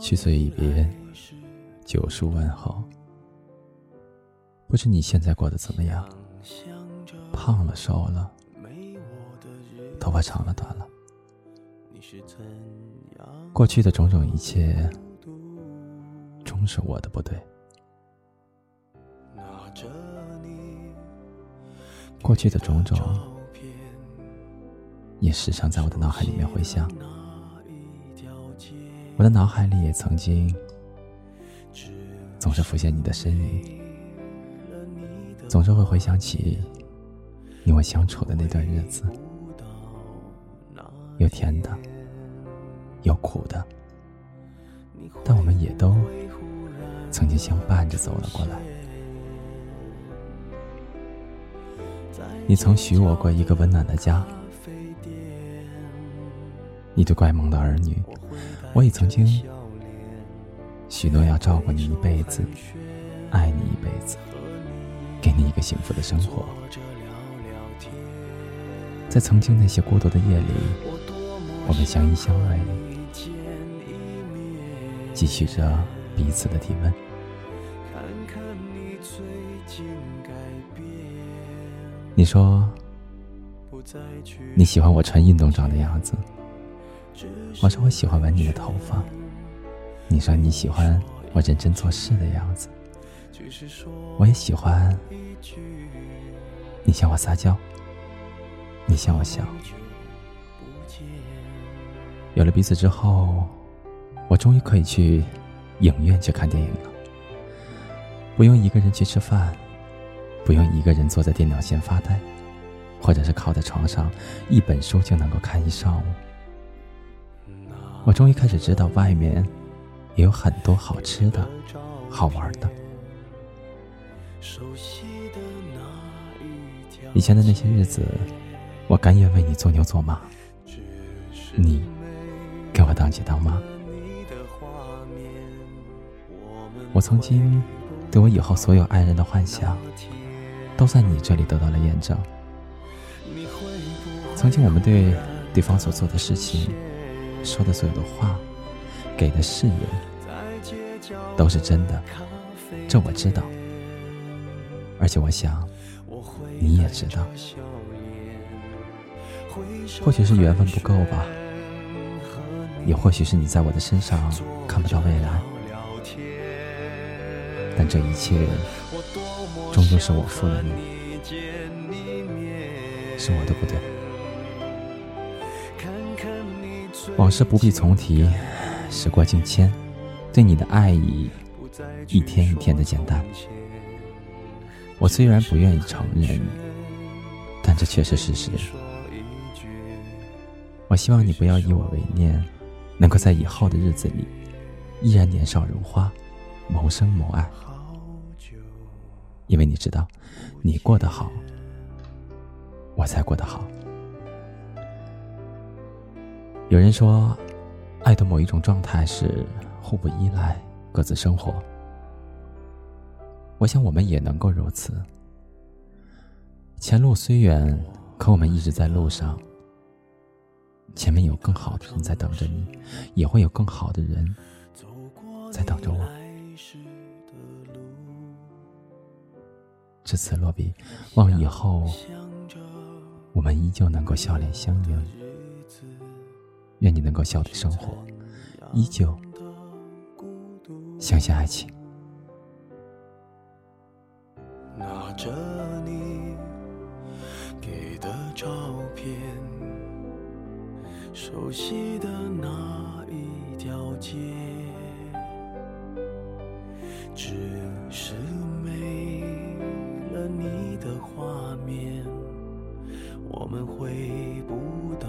去岁一别，九叔问候。不知你现在过得怎么样？胖了瘦了，头发长了短了。过去的种种一切，终是我的不对。过去的种种，也时常在我的脑海里面回响。我的脑海里也曾经，总是浮现你的身影，总是会回想起你我相处的那段日子，有甜的，有苦的，但我们也都曾经相伴着走了过来。你曾许我过一个温暖的家，你对乖萌的儿女。我也曾经许诺要照顾你一辈子，爱你一辈子，给你一个幸福的生活。在曾经那些孤独的夜里，我们相依相爱，继续着彼此的体温。你说你喜欢我穿运动装的样子。我说我喜欢闻你的头发，你说你喜欢我认真做事的样子，我也喜欢你向我撒娇，你向我笑。有了彼此之后，我终于可以去影院去看电影了，不用一个人去吃饭，不用一个人坐在电脑前发呆，或者是靠在床上一本书就能够看一上午。我终于开始知道，外面也有很多好吃的、好玩的。以前的那些日子，我甘愿为你做牛做马，你给我当姐当妈。我曾经对我以后所有爱人的幻想，都在你这里得到了验证。曾经我们对对方所做的事情。说的所有的话，给的誓言，都是真的，这我知道。而且我想，你也知道。或许是缘分不够吧，也或许是你在我的身上看不到未来。但这一切，终究是我负了你，是我的不对。往事不必重提，时过境迁，对你的爱意一天一天的减淡。我虽然不愿意承认，但这却是事实。我希望你不要以我为念，能够在以后的日子里依然年少如花，谋生谋爱。因为你知道，你过得好，我才过得好。有人说，爱的某一种状态是互不依赖，各自生活。我想我们也能够如此。前路虽远，可我们一直在路上。前面有更好的人在等着你，也会有更好的人在等着我。至此落笔，望以后我们依旧能够笑脸相迎。愿你能够笑对生活，依旧相信爱情。拿着你给的照片，熟悉的那一条街，只是没了你的画面，我们回不到。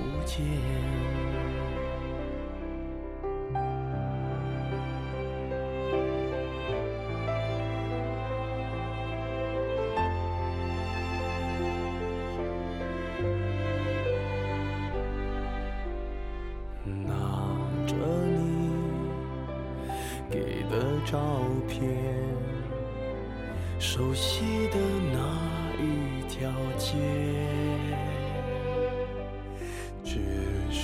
不见。拿着你给的照片，熟悉的那一条街。